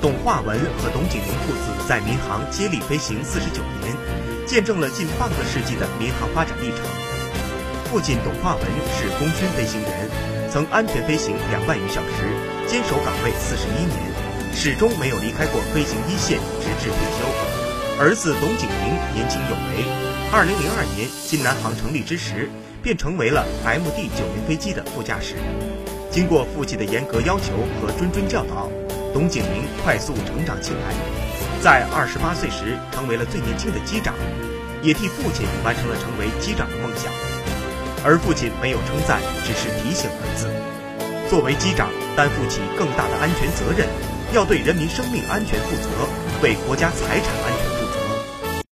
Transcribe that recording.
董化文和董景明父子在民航接力飞行四十九年，见证了近半个世纪的民航发展历程。父亲董化文是空军飞行员，曾安全飞行两万余小时，坚守岗位四十一年，始终没有离开过飞行一线，直至退休。儿子董景明年轻有为，二零零二年新南航成立之时，便成为了 MD 九零飞机的副驾驶。经过父亲的严格要求和谆谆教导。董景明快速成长起来，在二十八岁时成为了最年轻的机长，也替父亲完成了成为机长的梦想。而父亲没有称赞，只是提醒儿子：作为机长，担负起更大的安全责任，要对人民生命安全负责，为国家财产安全。